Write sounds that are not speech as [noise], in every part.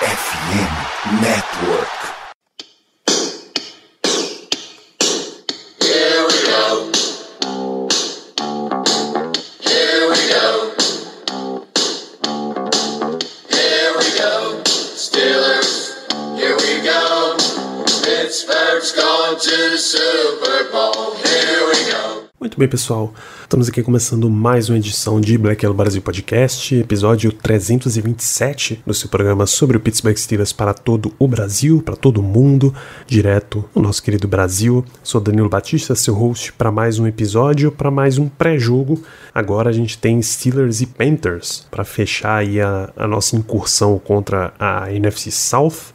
FM Network. Muito bem, pessoal. Estamos aqui começando mais uma edição de Black Yellow Brasil Podcast, episódio 327 do seu programa sobre o Pittsburgh Steelers para todo o Brasil, para todo o mundo, direto no nosso querido Brasil. Sou Danilo Batista, seu host para mais um episódio, para mais um pré-jogo. Agora a gente tem Steelers e Panthers para fechar aí a, a nossa incursão contra a NFC South.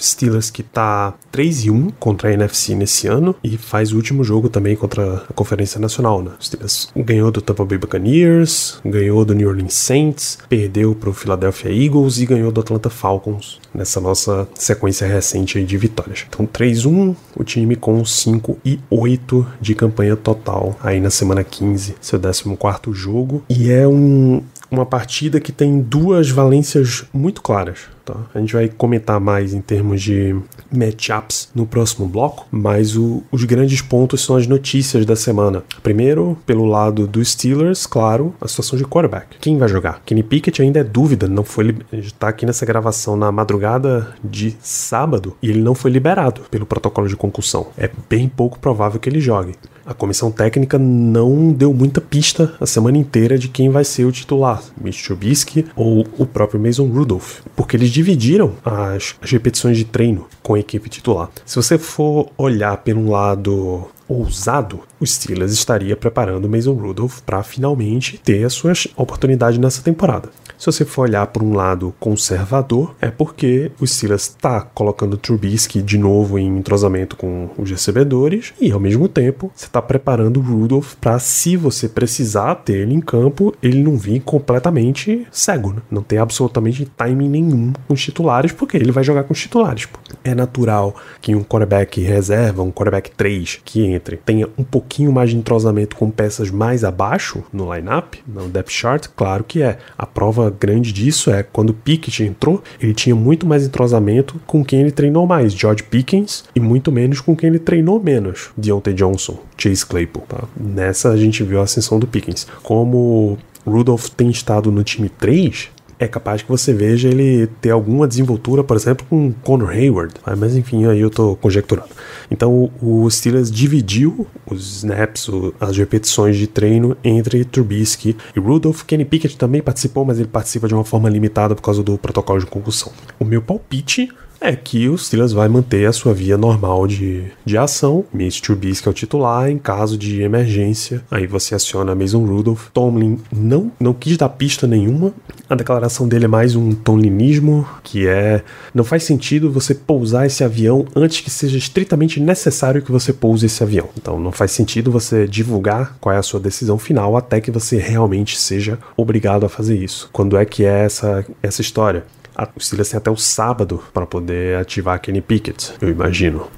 Steelers que tá 3 e 1 contra a NFC nesse ano e faz o último jogo também contra a Conferência Nacional, né? O Steelers ganhou do Tampa Bay Buccaneers, ganhou do New Orleans Saints, perdeu pro Philadelphia Eagles e ganhou do Atlanta Falcons nessa nossa sequência recente de vitórias. Então 3-1, o time com 5 e 8 de campanha total aí na semana 15, seu 14º jogo e é um uma partida que tem duas valências muito claras. Tá? A gente vai comentar mais em termos de matchups no próximo bloco, mas o, os grandes pontos são as notícias da semana. Primeiro, pelo lado dos Steelers, claro, a situação de quarterback. Quem vai jogar? Kenny Pickett ainda é dúvida, não foi a gente tá aqui nessa gravação na madrugada de sábado e ele não foi liberado pelo protocolo de concussão. É bem pouco provável que ele jogue. A comissão técnica não deu muita pista a semana inteira de quem vai ser o titular, Mitch Trubisky ou o próprio Mason Rudolph, porque eles dividiram as, as repetições de treino com a equipe titular. Se você for olhar pelo lado ousado, o Steelers estaria preparando o Mason Rudolph para finalmente ter a sua oportunidade nessa temporada. Se você for olhar por um lado conservador, é porque o Steelers está colocando o Trubisky de novo em entrosamento com os recebedores e ao mesmo tempo você está preparando o Rudolph para se você precisar ter ele em campo, ele não vir completamente cego, né? não tem absolutamente timing nenhum com os titulares, porque ele vai jogar com os titulares. É natural que um quarterback reserva, um quarterback 3 que entre, tenha um pouquinho mais de entrosamento com peças mais abaixo no lineup, no depth chart, claro que é. A prova grande disso é quando Pickett entrou, ele tinha muito mais entrosamento com quem ele treinou mais, George Pickens, e muito menos com quem ele treinou menos, Deontay Johnson, Chase Claypool. Tá? Nessa a gente viu a ascensão do Pickens. Como Rudolph tem estado no time 3, é capaz que você veja ele ter alguma desenvoltura, por exemplo, com Conor Hayward. Mas enfim, aí eu tô conjecturando. Então o Steelers dividiu os snaps, as repetições de treino entre Trubisky e Rudolph. Kenny Pickett também participou, mas ele participa de uma forma limitada por causa do protocolo de concussão. O meu palpite é que o Steelers vai manter a sua via normal de, de ação. Mitch Trubisky é o titular em caso de emergência. Aí você aciona Mason Rudolph. Tomlin não, não quis dar pista nenhuma. A declaração dele é mais um tomlinismo, que é não faz sentido você pousar esse avião antes que seja estritamente necessário que você pouse esse avião. Então não faz sentido você divulgar qual é a sua decisão final até que você realmente seja obrigado a fazer isso. Quando é que é essa, essa história? Tem até o sábado para poder ativar Kenny Pickett, eu imagino.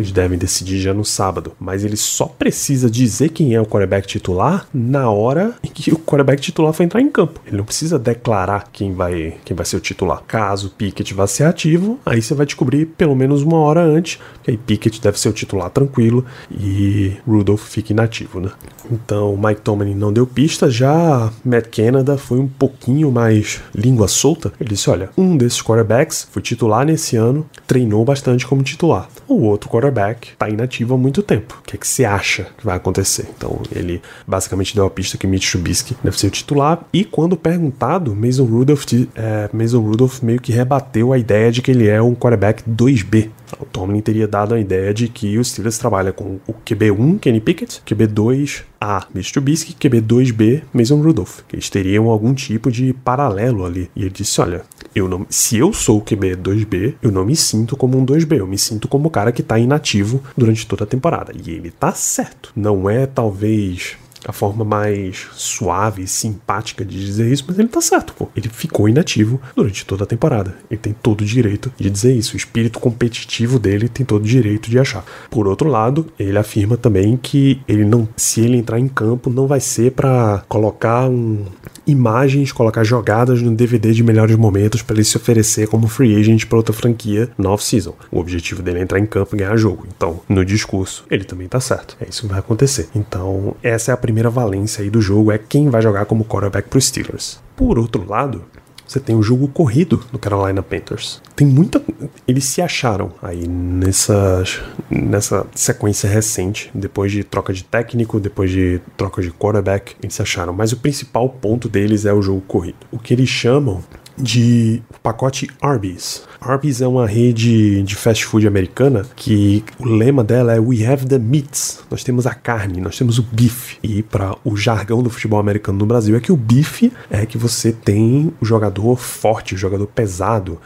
Eles devem decidir já no sábado. Mas ele só precisa dizer quem é o quarterback titular na hora em que o quarterback titular for entrar em campo. Ele não precisa declarar quem vai, quem vai ser o titular. Caso o Pickett vá ser ativo, aí você vai descobrir pelo menos uma hora antes que aí Pickett deve ser o titular tranquilo e Rudolph fica inativo, né? Então Mike Tomlin não deu pista, já Matt Canada foi um pouquinho mais língua solta. Ele disse: olha, um desses quarterbacks foi titular nesse ano, treinou bastante como titular. O outro quarterback tá inativo há muito tempo. O que, é que você acha que vai acontecer? Então ele basicamente deu a pista que Mitch Trubisky deve ser o titular. E quando perguntado, Mason Rudolph, é, Mason Rudolph meio que rebateu a ideia de que ele é um quarterback 2B. O Tomlin teria dado a ideia de que o Steelers trabalha com o QB1, Kenny Pickett, QB2, A, Mitch Trubisky, QB2B, Mason Rudolph. Que eles teriam algum tipo de paralelo ali. E ele disse, olha, eu não, se eu sou o QB2B, eu não me sinto como um 2B, eu me sinto como o cara que tá inativo durante toda a temporada. E ele tá certo. Não é talvez a forma mais suave e simpática de dizer isso, mas ele tá certo, pô. Ele ficou inativo durante toda a temporada. Ele tem todo o direito de dizer isso. O espírito competitivo dele tem todo o direito de achar. Por outro lado, ele afirma também que ele não, se ele entrar em campo, não vai ser para colocar um imagens, colocar jogadas no DVD de melhores momentos para ele se oferecer como free agent para outra franquia na off-season. O objetivo dele é entrar em campo e ganhar jogo. Então, no discurso, ele também tá certo. É isso que vai acontecer. Então, essa é a primeira valência aí do jogo, é quem vai jogar como quarterback pro Steelers. Por outro lado, você tem o jogo corrido do Carolina Panthers. Tem muita. Eles se acharam aí nessa, nessa sequência recente, depois de troca de técnico, depois de troca de quarterback, eles se acharam. Mas o principal ponto deles é o jogo corrido. O que eles chamam de pacote Arby's. Arby's é uma rede de fast food americana que o lema dela é We have the meats. Nós temos a carne, nós temos o bife. E para o jargão do futebol americano no Brasil é que o bife é que você tem o jogador forte, o jogador pesado,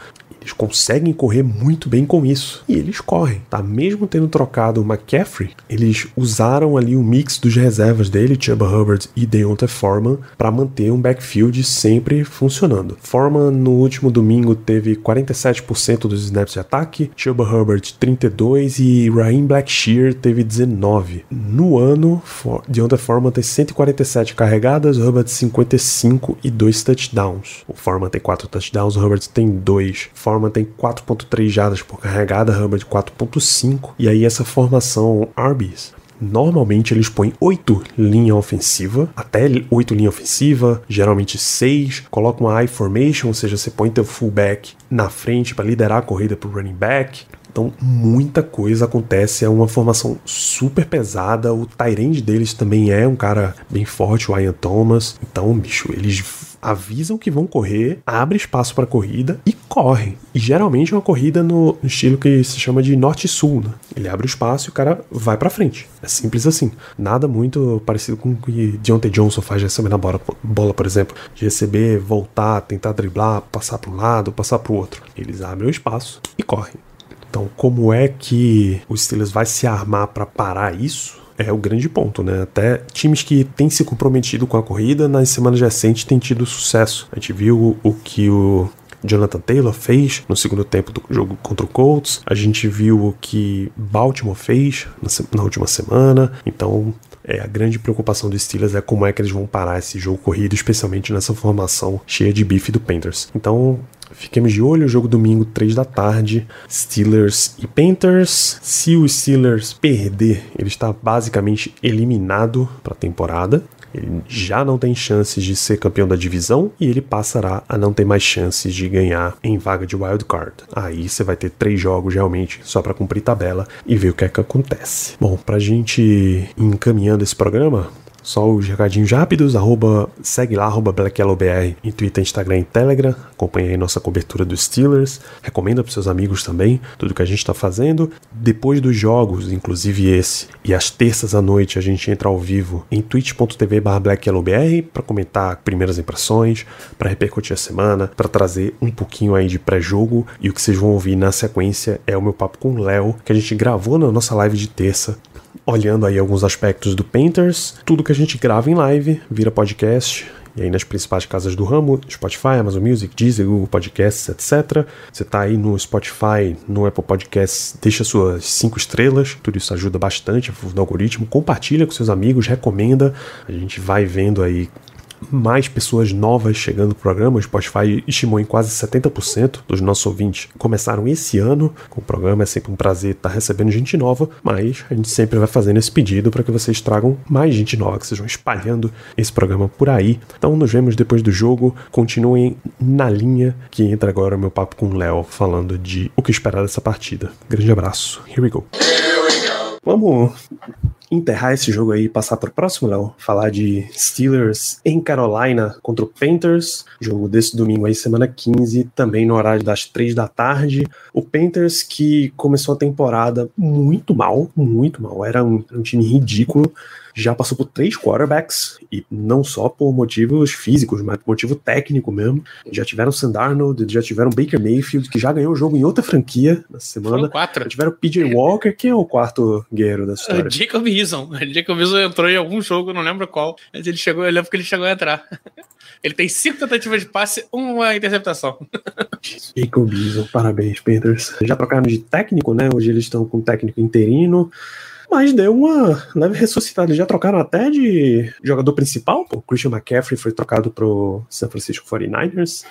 eles conseguem correr muito bem com isso. E eles correm, tá? Mesmo tendo trocado o McCaffrey, eles usaram ali um mix dos reservas dele, Chuba Hubbard e Deontay Foreman, para manter um backfield sempre funcionando. Foreman no último domingo teve 47% dos snaps de ataque, Chuba Hubbard 32 e Raheem Blackshear teve 19. No ano, Deontay Foreman tem 147 carregadas, Hubbard 55 e 2 touchdowns. O Foreman tem 4 touchdowns, o Hubbard tem 2. Foreman tem 4.3 jardas por carregada, Hubbard 4.5. E aí essa formação Arby's Normalmente eles põem 8 linha ofensiva, até 8 linha ofensiva, geralmente 6, colocam uma I formation, ou seja, você põe teu fullback na frente para liderar a corrida pro running back. Então, muita coisa acontece, é uma formação super pesada. O Tyrande deles também é um cara bem forte, o Ian Thomas. Então, bicho, eles avisam que vão correr, abre espaço para corrida e correm. E geralmente é uma corrida no estilo que se chama de norte-sul, né? Ele abre o espaço e o cara vai para frente. É simples assim. Nada muito parecido com o que Deontay Johnson faz de receber na bola, bola, por exemplo. De receber, voltar, tentar driblar, passar para um lado, passar para o outro. Eles abrem o espaço e correm. Então, como é que o Steelers vai se armar para parar isso? É o grande ponto, né? Até times que têm se comprometido com a corrida nas semanas recentes têm tido sucesso. A gente viu o que o Jonathan Taylor fez no segundo tempo do jogo contra o Colts. A gente viu o que Baltimore fez na, última semana. Então, é, a grande preocupação dos Steelers é como é que eles vão parar esse jogo corrido, especialmente nessa formação cheia de bife do Panthers. Então, Fiquemos de olho, jogo domingo, 3 da tarde, Steelers e Panthers. Se o Steelers perder, ele está basicamente eliminado para a temporada. Ele já não tem chances de ser campeão da divisão e ele passará a não ter mais chances de ganhar em vaga de wild card. Aí você vai ter três jogos realmente só para cumprir tabela e ver o que é que acontece. Bom, pra gente encaminhando esse programa, só os recadinhos rápidos, arroba, segue lá, arroba BlackYellowBR em Twitter, Instagram e Telegram. Acompanhe aí nossa cobertura dos Steelers. Recomenda para seus amigos também tudo que a gente está fazendo. Depois dos jogos, inclusive esse, e às terças à noite a gente entra ao vivo em twitch.tv BlackYellowBR para comentar primeiras impressões, para repercutir a semana, para trazer um pouquinho aí de pré-jogo. E o que vocês vão ouvir na sequência é o meu papo com o Léo, que a gente gravou na nossa live de terça olhando aí alguns aspectos do Painters. Tudo que a gente grava em live vira podcast. E aí nas principais casas do ramo, Spotify, Amazon Music, Deezer, Google Podcasts, etc. Você tá aí no Spotify, no Apple Podcasts, deixa suas cinco estrelas, tudo isso ajuda bastante no algoritmo. Compartilha com seus amigos, recomenda. A gente vai vendo aí mais pessoas novas chegando no programa. O Spotify estimou em quase 70% dos nossos ouvintes começaram esse ano com o programa. É sempre um prazer estar recebendo gente nova, mas a gente sempre vai fazendo esse pedido para que vocês tragam mais gente nova, que sejam espalhando esse programa por aí. Então nos vemos depois do jogo. Continuem na linha que entra agora o meu papo com o Léo falando de o que esperar dessa partida. Grande abraço. Here we go. Here we go. Vamos enterrar esse jogo aí e passar para o próximo, Léo. Falar de Steelers em Carolina contra o Panthers. Jogo desse domingo aí, semana 15, também no horário das 3 da tarde. O Panthers que começou a temporada muito mal, muito mal. Era um, um time ridículo já passou por três quarterbacks, e não só por motivos físicos, mas por motivo técnico mesmo. Já tiveram Sam Darnold, já tiveram Baker Mayfield, que já ganhou o jogo em outra franquia na semana. Foram quatro. Já tiveram PJ Walker, que é o quarto guerreiro da história. Uh, Jacob Eason. Jacob Eason entrou em algum jogo, não lembro qual, mas ele chegou, eu lembro que ele chegou a entrar. [laughs] Ele tem cinco tentativas de passe, uma interceptação. [laughs] Jacob Eason, parabéns, Panthers. Já trocaram de técnico, né? Hoje eles estão com técnico interino. Mas deu uma leve ressuscitada. Já trocaram até de jogador principal, pô. Christian McCaffrey foi trocado pro San Francisco 49ers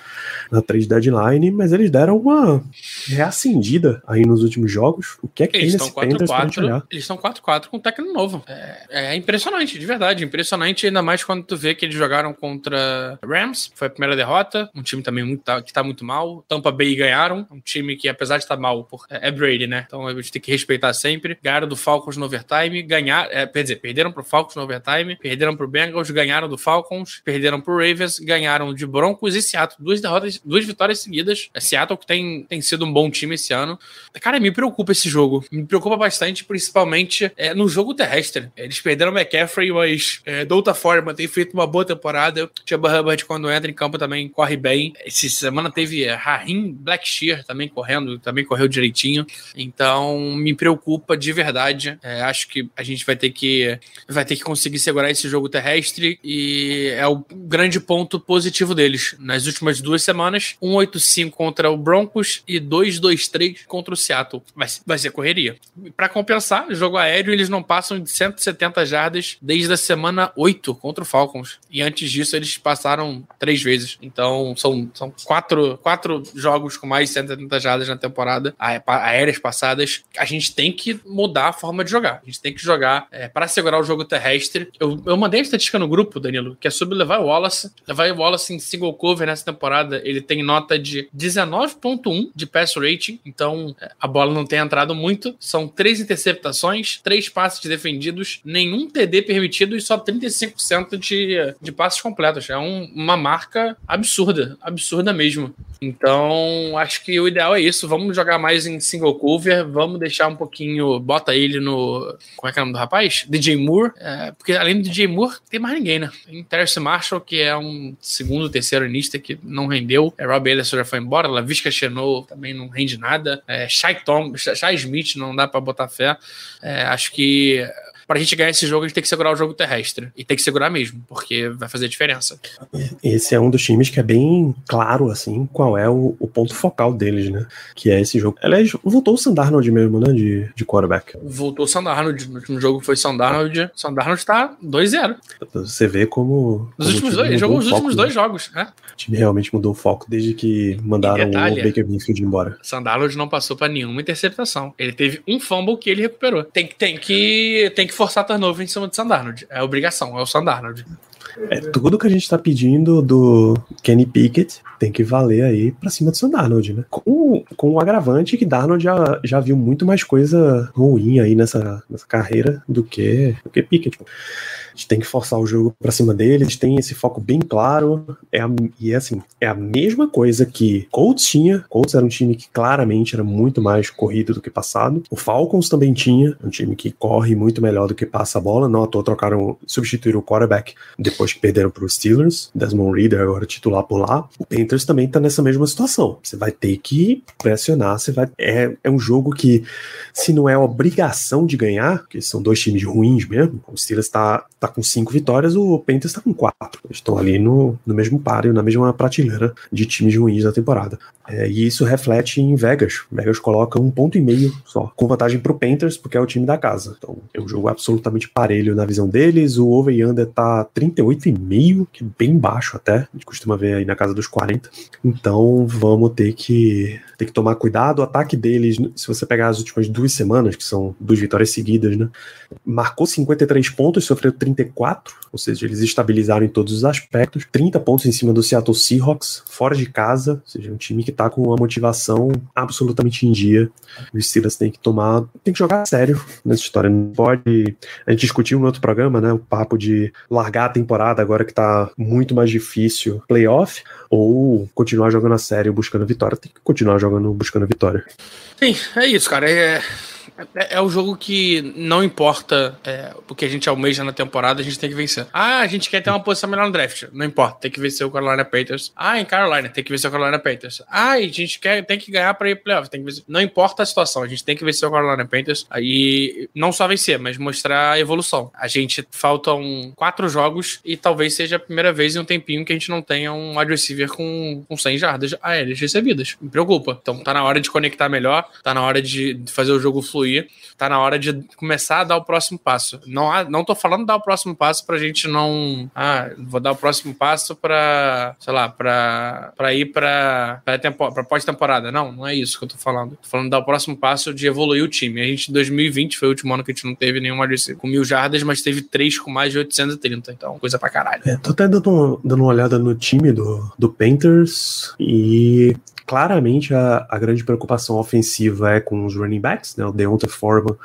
na trade deadline, mas eles deram uma reacendida aí nos últimos jogos. O que é que Eles tem estão nesse Panthers pra gente 4-4. olhar? Eles estão 4-4 com um técnico novo. É, é impressionante, de verdade. Impressionante, ainda mais quando tu vê que eles jogaram contra Rams. Foi a primeira derrota. Um time também muito, tá- que tá muito mal. Tampa Bay ganharam. Um time que, apesar de estar mal, por- é Brady, né? Então a gente tem que respeitar sempre. Ganharam do Falcons no overtime. Ganhar, é, quer dizer, perderam pro Falcons no overtime. Perderam pro Bengals. Ganharam do Falcons. Perderam pro Ravens. Ganharam de Broncos e Seattle. Duas derrotas, duas vitórias seguidas. É Seattle que tem, tem sido um bom time esse ano. Cara, me preocupa esse jogo. Me preocupa bastante, principalmente é, no jogo terrestre. Eles perderam o McCaffrey, mas é, de outra forma, tem feito uma boa temporada. Chuba Hubbard, quando entra em campo, também corre bem. Essa semana teve é, Rahim Blackshear também correndo, também correu direitinho. Então, me preocupa de verdade. É, acho que a gente vai ter que vai ter que conseguir segurar esse jogo terrestre e é o grande ponto positivo deles. Nas últimas duas semanas, 1-8-5 contra o Broncos e 2-2-3 contra o Seattle. Vai, vai ser correria. Para compensar, jogo aéreo, eles não passam de 170 jardas desde a semana 8 contra o Falcons. E antes disso, eles passaram três vezes. Então, são, são quatro, quatro jogos com mais de 170 jardas na temporada, aéreas passadas. A gente tem que mudar a forma de jogar. A gente tem que jogar para segurar o jogo terrestre. Eu, eu mandei a estatística no grupo, Danilo, que é sobre o Wallace. Levar o Wallace em single cover nessa temporada, ele tem nota de 19.1 de pass rating. Então, é, a bola não tem entrado muito. São três interceptações, três passes defendidos, nenhum TD permitido e só 35% de, de passes completos. É um- uma marca absurda, absurda mesmo. Então, acho que o ideal é isso. Vamos jogar mais em single cover, vamos deixar um pouquinho. Bota ele no. Como é que é o nome do rapaz? DJ Moore. É, porque além do DJ Moore, tem mais ninguém, né? Tem Terce Marshall, que é um segundo, terceiro inista que não rendeu. É, Rob Ellison já foi embora. Lavisca Chenot também não rende nada. É, Shai, Tom, Shai Smith não dá pra botar fé. É, acho que. Pra gente ganhar esse jogo, a gente tem que segurar o jogo terrestre. E tem que segurar mesmo, porque vai fazer diferença. Esse é um dos times que é bem claro, assim, qual é o, o ponto focal deles, né? Que é esse jogo. Aliás, voltou o Sandarnold mesmo, né? De, de quarterback. Voltou o Sandarnold. No último jogo foi Sandarnold. Sandarnold tá 2-0. Você vê como. Nos como últimos dois, jogou os foco, últimos né? dois jogos, né? O time realmente mudou o foco desde que mandaram detalhe, o Baker Mayfield embora. Sandarnold não passou pra nenhuma interceptação. Ele teve um fumble que ele recuperou. Tem, que- tem, que, tem que forçar turnover em cima de Sandarnold. É obrigação, é o Sandarnold. É tudo que a gente tá pedindo do Kenny Pickett tem que valer aí pra cima do Sandarnold, né? Com, com o agravante que Darnold já, já viu muito mais coisa ruim aí nessa, nessa carreira do que, do que Pickett. A gente tem que forçar o jogo pra cima dele, eles têm esse foco bem claro. É a- e é assim, é a mesma coisa que Colts tinha. Colts era um time que claramente era muito mais corrido do que passado. O Falcons também tinha, um time que corre muito melhor do que passa a bola. Não à toa trocaram, substituíram o quarterback depois que perderam para os Steelers. Desmond Reader agora titular por lá. O Panthers também tá nessa mesma situação. Você vai ter que pressionar, você vai. É, é um jogo que, se não é obrigação de ganhar, porque são dois times ruins mesmo, o Steelers tá, tá com cinco vitórias, o Panthers tá com quatro. Estão ali no, no mesmo páreo, na mesma prateleira de times ruins da temporada. É, e isso reflete em Vegas. Vegas coloca um ponto e meio só, com vantagem pro Panthers, porque é o time da casa. Então é um jogo absolutamente parelho na visão deles. O over e under tá 38,5, que é bem baixo até. A gente costuma ver aí na casa dos 40. Então vamos ter que, ter que tomar cuidado. O ataque deles, se você pegar as últimas duas semanas, que são duas vitórias seguidas, né? Marcou 53 pontos, sofreu 34, ou seja, eles estabilizaram em todos os aspectos. 30 pontos em cima do Seattle Seahawks, fora de casa, ou seja, um time que tá com uma motivação absolutamente em dia. Os Steelers tem que tomar, tem que jogar sério nessa história. Não pode. A gente discutiu no outro programa, né? O papo de largar a temporada agora que tá muito mais difícil playoff, ou continuar jogando a sério buscando vitória. Tem que continuar jogando buscando vitória. Sim, é isso, cara. É, é, é o jogo que não importa é, o que a gente almeja na temporada, a gente tem que vencer. Ah, a gente quer ter uma posição melhor no draft. Não importa, tem que vencer o Carolina Panthers. Ah, em Carolina, tem que vencer o Carolina Panthers. Ah, a gente quer, tem que ganhar pra ir playoff. Tem que vencer. Não importa a situação, a gente tem que vencer o Carolina Panthers. Aí, não só vencer, mas mostrar a evolução. A gente faltam quatro jogos e talvez seja a primeira vez em um tempinho que a gente não tenha um wide receiver com, com 100 jardas aéreas recebidas. Me preocupa. Então tá na hora de conectar melhor, tá na hora de fazer o jogo fluir, tá na hora de começar a dar o próximo passo. Não, há, não tô falando dar o próximo passo pra gente não. Ah, vou dar o próximo passo pra, sei lá, pra, pra ir pra, pra, pra pós-temporada. Não, não é isso que eu tô falando. Tô falando dar o próximo passo de evoluir o time. A gente, em 2020, foi o último ano que a gente não teve nenhum wide com mil jardas, mas teve três com mais de 830. Então, coisa pra caralho. É, tô até dando dando uma olhada no time do, do Panthers e claramente a, a grande preocupação ofensiva é com os running backs, né? O Deontay Foreman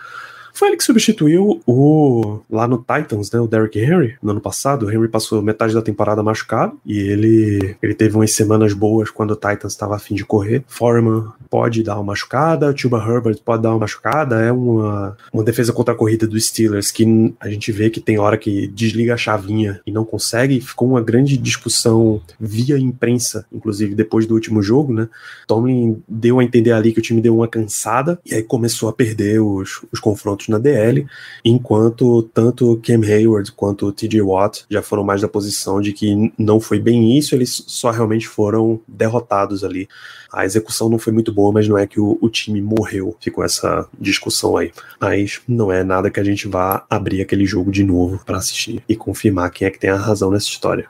foi ele que substituiu o lá no Titans, né, o Derrick Henry, no ano passado. O Henry passou metade da temporada machucado e ele ele teve umas semanas boas quando o Titans estava a fim de correr. Foreman pode dar uma machucada, Chuba Herbert pode dar uma machucada. É uma, uma defesa contra a corrida dos Steelers que a gente vê que tem hora que desliga a chavinha e não consegue. Ficou uma grande discussão via imprensa, inclusive depois do último jogo, né? Tomlin deu a entender ali que o time deu uma cansada e aí começou a perder os, os confrontos na DL, enquanto tanto Cam Hayward quanto TJ Watt já foram mais da posição de que não foi bem isso, eles só realmente foram derrotados ali. A execução não foi muito boa, mas não é que o, o time morreu. Ficou essa discussão aí. Mas não é nada que a gente vá abrir aquele jogo de novo para assistir e confirmar quem é que tem a razão nessa história.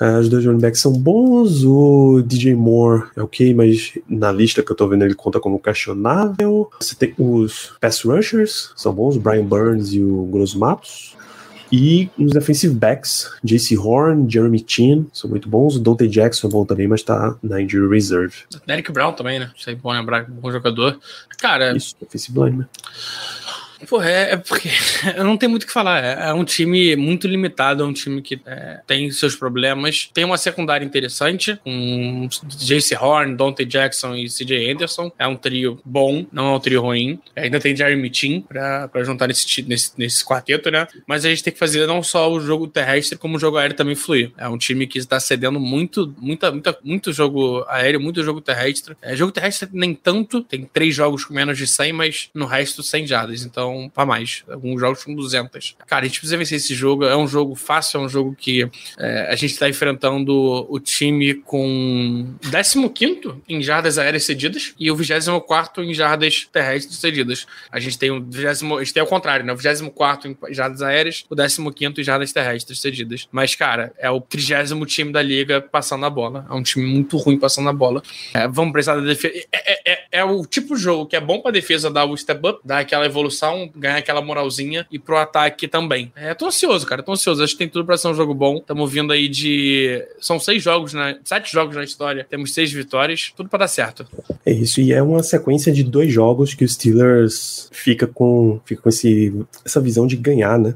Uh, os dois running backs são bons. O DJ Moore é ok, mas na lista que eu tô vendo ele conta como questionável. Você tem os pass rushers, são bons, o Brian Burns e o Grosso Matos. E os defensive backs, JC Horn, Jeremy Chin, são muito bons. O Dante Jackson é bom também, mas tá na injury reserve. Derek Brown também, né? Sei bom lembrar, bom jogador. Cara. Isso, defensive lineman. Pô, é, é, porque [laughs] não tenho muito o que falar. É, é, um time muito limitado, é um time que é, tem seus problemas. Tem uma secundária interessante, com Jace Horn, Dante Jackson e CJ Anderson. É um trio bom, não é um trio ruim. Ainda tem Jeremy Chin pra, pra juntar nesse, nesse, nesse quarteto, né? Mas a gente tem que fazer não só o jogo terrestre, como o jogo aéreo também fluir. É um time que está cedendo muito, muita, muita, muito jogo aéreo, muito jogo terrestre. É, jogo terrestre nem tanto, tem três jogos com menos de 100, mas no resto 100 jardas. Então pra mais. Alguns jogos com 200. Cara, a gente precisa vencer esse jogo. É um jogo fácil, é um jogo que é, a gente tá enfrentando o time com 15 em jardas aéreas cedidas e o 24 em jardas terrestres cedidas. A gente tem o 20, a gente tem o contrário, né? O 24 em jardas aéreas, o 15 em jardas terrestres cedidas. Mas, cara, é o 30 time da liga passando a bola. É um time muito ruim passando a bola. É, vamos precisar da defesa. É, é, é, é o tipo de jogo que é bom pra defesa dar o step up, dar aquela evolução, ganhar aquela moralzinha e pro ataque também. É, tô ansioso, cara, tô ansioso. Acho que tem tudo pra ser um jogo bom. Estamos vindo aí de. São seis jogos, né? Sete jogos na história. Temos seis vitórias. Tudo pra dar certo. É isso, e é uma sequência de dois jogos que o Steelers fica com, fica com esse, essa visão de ganhar, né?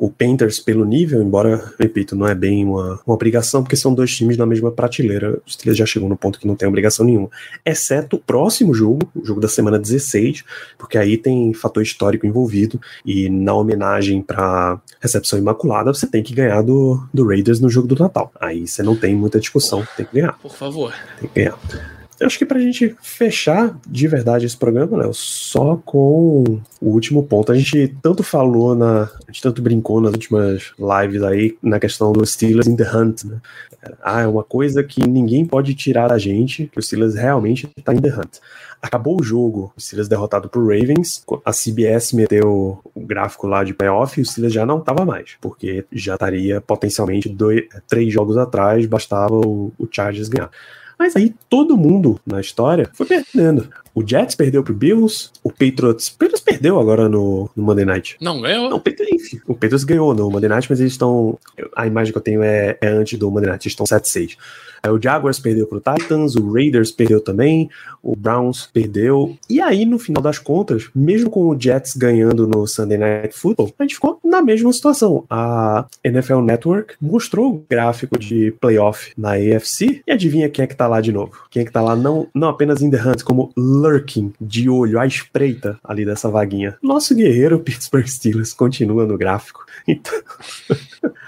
O Panthers pelo nível, embora, repito, não é bem uma, uma obrigação, porque são dois times na mesma prateleira. Os Steelers já chegou no ponto que não tem obrigação nenhuma. Exceto o próximo jogo, o jogo da semana 16, porque aí tem fator histórico envolvido, e na homenagem para recepção imaculada, você tem que ganhar do, do Raiders no jogo do Natal. Aí você não tem muita discussão, tem que ganhar. Por favor. Tem que ganhar. Eu acho que pra gente fechar de verdade esse programa, Léo, só com o último ponto. A gente tanto falou na. A gente tanto brincou nas últimas lives aí na questão do Steelers in the Hunt, né? Ah, é uma coisa que ninguém pode tirar da gente, que o Steelers realmente tá in the Hunt. Acabou o jogo, o Steelers derrotado por Ravens, a CBS meteu o gráfico lá de playoff e o Steelers já não tava mais, porque já estaria potencialmente dois, três jogos atrás, bastava o, o Chargers ganhar. Mas aí todo mundo na história foi perdendo. O Jets perdeu pro Bills, o Patriots. O Patriots perdeu agora no, no Monday Night. Não ganhou? Não, o Patriots, o Patriots ganhou no Monday Night, mas eles estão. A imagem que eu tenho é, é antes do Monday Night, eles estão 7-6. Aí o Jaguars perdeu pro Titans, o Raiders perdeu também, o Browns perdeu. E aí, no final das contas, mesmo com o Jets ganhando no Sunday Night Football, a gente ficou na mesma situação. A NFL Network mostrou o gráfico de playoff na AFC e adivinha quem é que tá lá de novo? Quem é que tá lá não, não apenas in the hunt, como lurking, de olho, à espreita ali dessa vaguinha. Nosso guerreiro Pittsburgh Steelers continua no gráfico. Então. [laughs]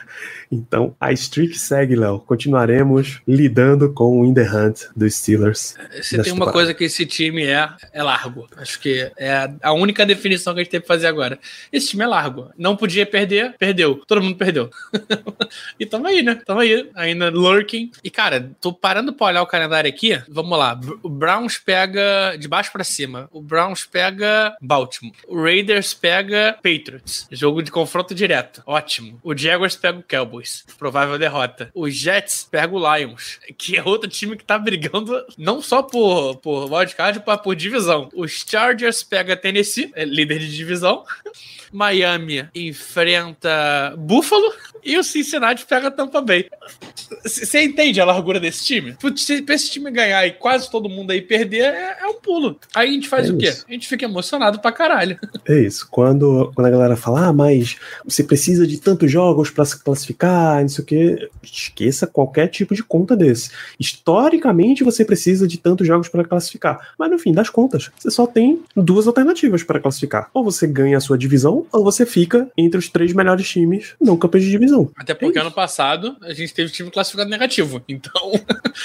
Então, a streak segue, Léo. Continuaremos lidando com o In The Hunt dos Steelers. Se tem uma temporada. coisa que esse time é, é largo. Acho que é a- única definição que a gente teve que fazer agora. Esse time é largo. Não podia perder, perdeu. Todo mundo perdeu. [laughs] e tamo aí, né? Tamo aí, ainda lurking. E, cara, tô parando pra olhar o calendário aqui. Vamos lá. O Browns pega de baixo pra cima. O Browns pega Baltimore. O Raiders pega Patriots. Jogo de confronto direto. Ótimo. O Jaguars pega o Cowboys. Provável derrota. O Jets pega o Lions, que é outro time que tá brigando não só por, por wildcard, mas por divisão. Os Chargers pega Tennessee, é líder de divisão. [laughs] Miami enfrenta Buffalo e o Cincinnati pega Tampa Bay. Você entende a largura desse time? Se pra esse time ganhar e quase todo mundo aí perder, é, é um pulo. Aí a gente faz É o quê? isso. A gente fica emocionado pra caralho. [laughs] É isso. Quando, quando a galera fala, ah, mas você precisa de tantos jogos pra se classificar, não sei o quê, esqueça qualquer tipo de conta desse. Historicamente, você precisa de tantos jogos para classificar. Mas no fim das contas, você só tem duas alternativas para classificar. Ou você ganha a sua divisão, ou você fica entre os três melhores times não campeões de divisão. Até porque É ano passado a gente teve time classificado negativo. Então,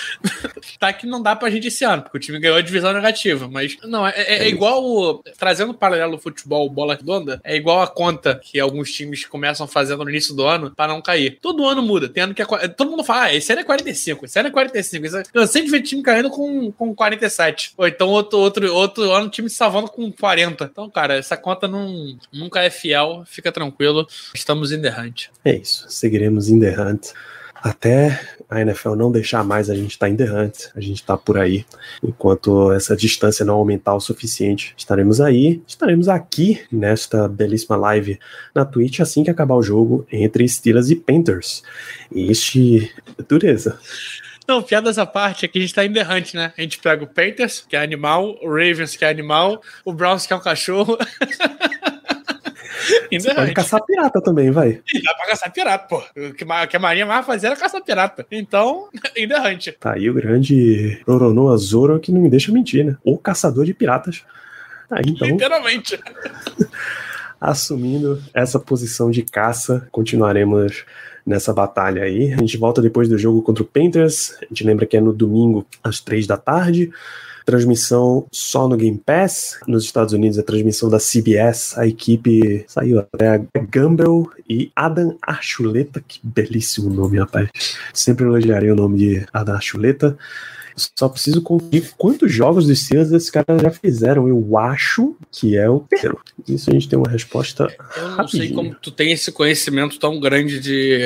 [laughs] tá que não dá pra gente esse ano, porque o time ganhou a divisão negativa. Mas, não, é, é- é igual. o- trazendo o paralelo ao futebol, bola redonda, é igual a conta que alguns times começam fazendo no início do ano pra não cair. Todo ano muda. Tem ano que é, todo mundo fala, ah, esse ano é 45, esse ano é 45. Esse ano... Cansei de ver time caindo com, com 47. Ou então outro, outro, outro ano time se salvando com 40. Então, cara, essa conta não, nunca é fiel. Fica tranquilo. Estamos in the hunt. É isso. Seguiremos in the hunt. Até a NFL não deixar mais a gente estar in the hunt, a gente tá por aí. Enquanto essa distância não aumentar o suficiente, estaremos aí. Estaremos aqui nesta belíssima live na Twitch assim que acabar o jogo entre Steelers e Panthers. Este. Dureza. Não, piadas à parte, é que a gente tá em The Hunt, né? A gente pega o Panthers, que é animal, o Ravens, que é animal, o Browns, que é um cachorro. [laughs] [laughs] The Pode Hunt. caçar pirata também, vai. E dá pra caçar pirata, pô. O que a Marinha mais fazia era caçar pirata. Então, em The Hunt. Tá aí o grande Roronoa Zoro que não me deixa mentir, né? O caçador de piratas. Tá então. Literalmente. [laughs] assumindo essa posição de caça, continuaremos nessa batalha aí. A gente volta depois do jogo contra o Panthers. A gente lembra que é no domingo às três da tarde. Transmissão só no Game Pass. Nos Estados Unidos, a transmissão da CBS. A equipe saiu até a Gamble e Adam Archuleta. Que belíssimo nome, rapaz. Sempre elogiarei o nome de Adam Archuleta. Só preciso conferir quantos jogos dos Steelers esses caras já fizeram. Eu acho que é o terceiro. Isso a gente tem uma resposta Eu não sei Rapidinho. como tu tem esse conhecimento tão grande de.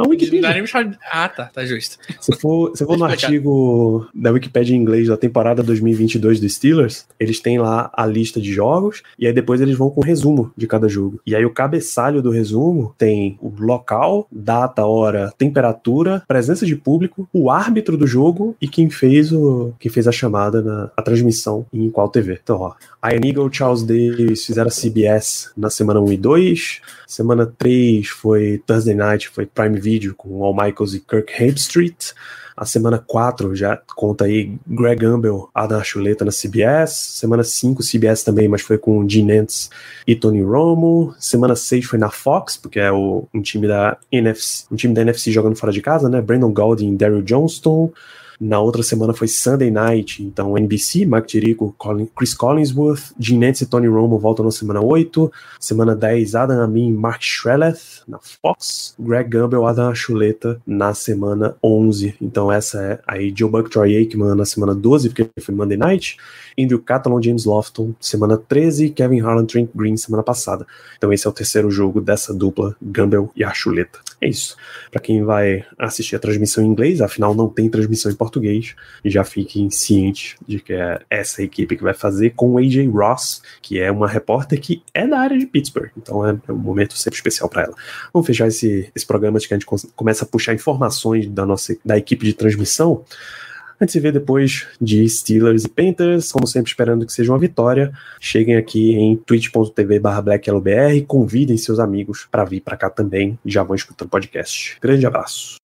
A não Wikipedia. dá nem pra chamar- Ah, tá, tá justo. Se for, se for no artigo da Wikipedia em inglês da temporada 2022 dos Steelers, eles têm lá a lista de jogos e aí depois eles vão com o resumo de cada jogo. E aí o cabeçalho do resumo tem o local, data, hora, temperatura, presença de público, o árbitro do jogo e quem fez o quem fez a chamada na a transmissão em qual TV. Então, ó, Ian Eagle, Charles Davis fizeram a CBS na semana 1 e 2. Semana 3 foi Thursday Night, foi Prime Video com Al Michaels e Kirk Herbstreit. A semana 4 já conta aí Greg Gumbel, Adam Archuleta na CBS. Semana 5, CBS também, mas foi com Gene Nantz e Tony Romo. Semana 6 foi na Fox, porque é o, um time da NFC, um time da NFC jogando fora de casa, né? Brandon Gaudin e Daryl Johnston. Na outra semana foi Sunday Night, então NBC, Mike Tirico, Colin, Chris Collinsworth, Gene Nantz e Tony Romo voltam na semana 8. Semana 10, Adam Amin Mark Shreleth na Fox. Greg Gumbel, Adam Chuleta na semana 11. Então essa é aí Joe Buck, Troy Aikman na semana 12, porque foi Monday Night. Andrew Catalon, James Lofton, semana 13. Kevin Harlan, Trent Green, semana passada. Então esse é o terceiro jogo dessa dupla, Gumbel e Archuleta. É isso. Para quem vai assistir a transmissão em inglês, afinal não tem transmissão em português, já fiquem cientes de que é essa equipe que vai fazer com o AJ Ross, que é uma repórter que é da área de Pittsburgh. Então é, é um momento sempre especial para ela. Vamos fechar esse, esse programa de que a gente começa a puxar informações da nossa da equipe de transmissão. A gente se vê depois de Steelers e Panthers, como sempre esperando que seja uma vitória. Cheguem aqui em twitch.tv blackyellowbr, convidem seus amigos para vir para cá também já vão escutando podcast. Grande abraço.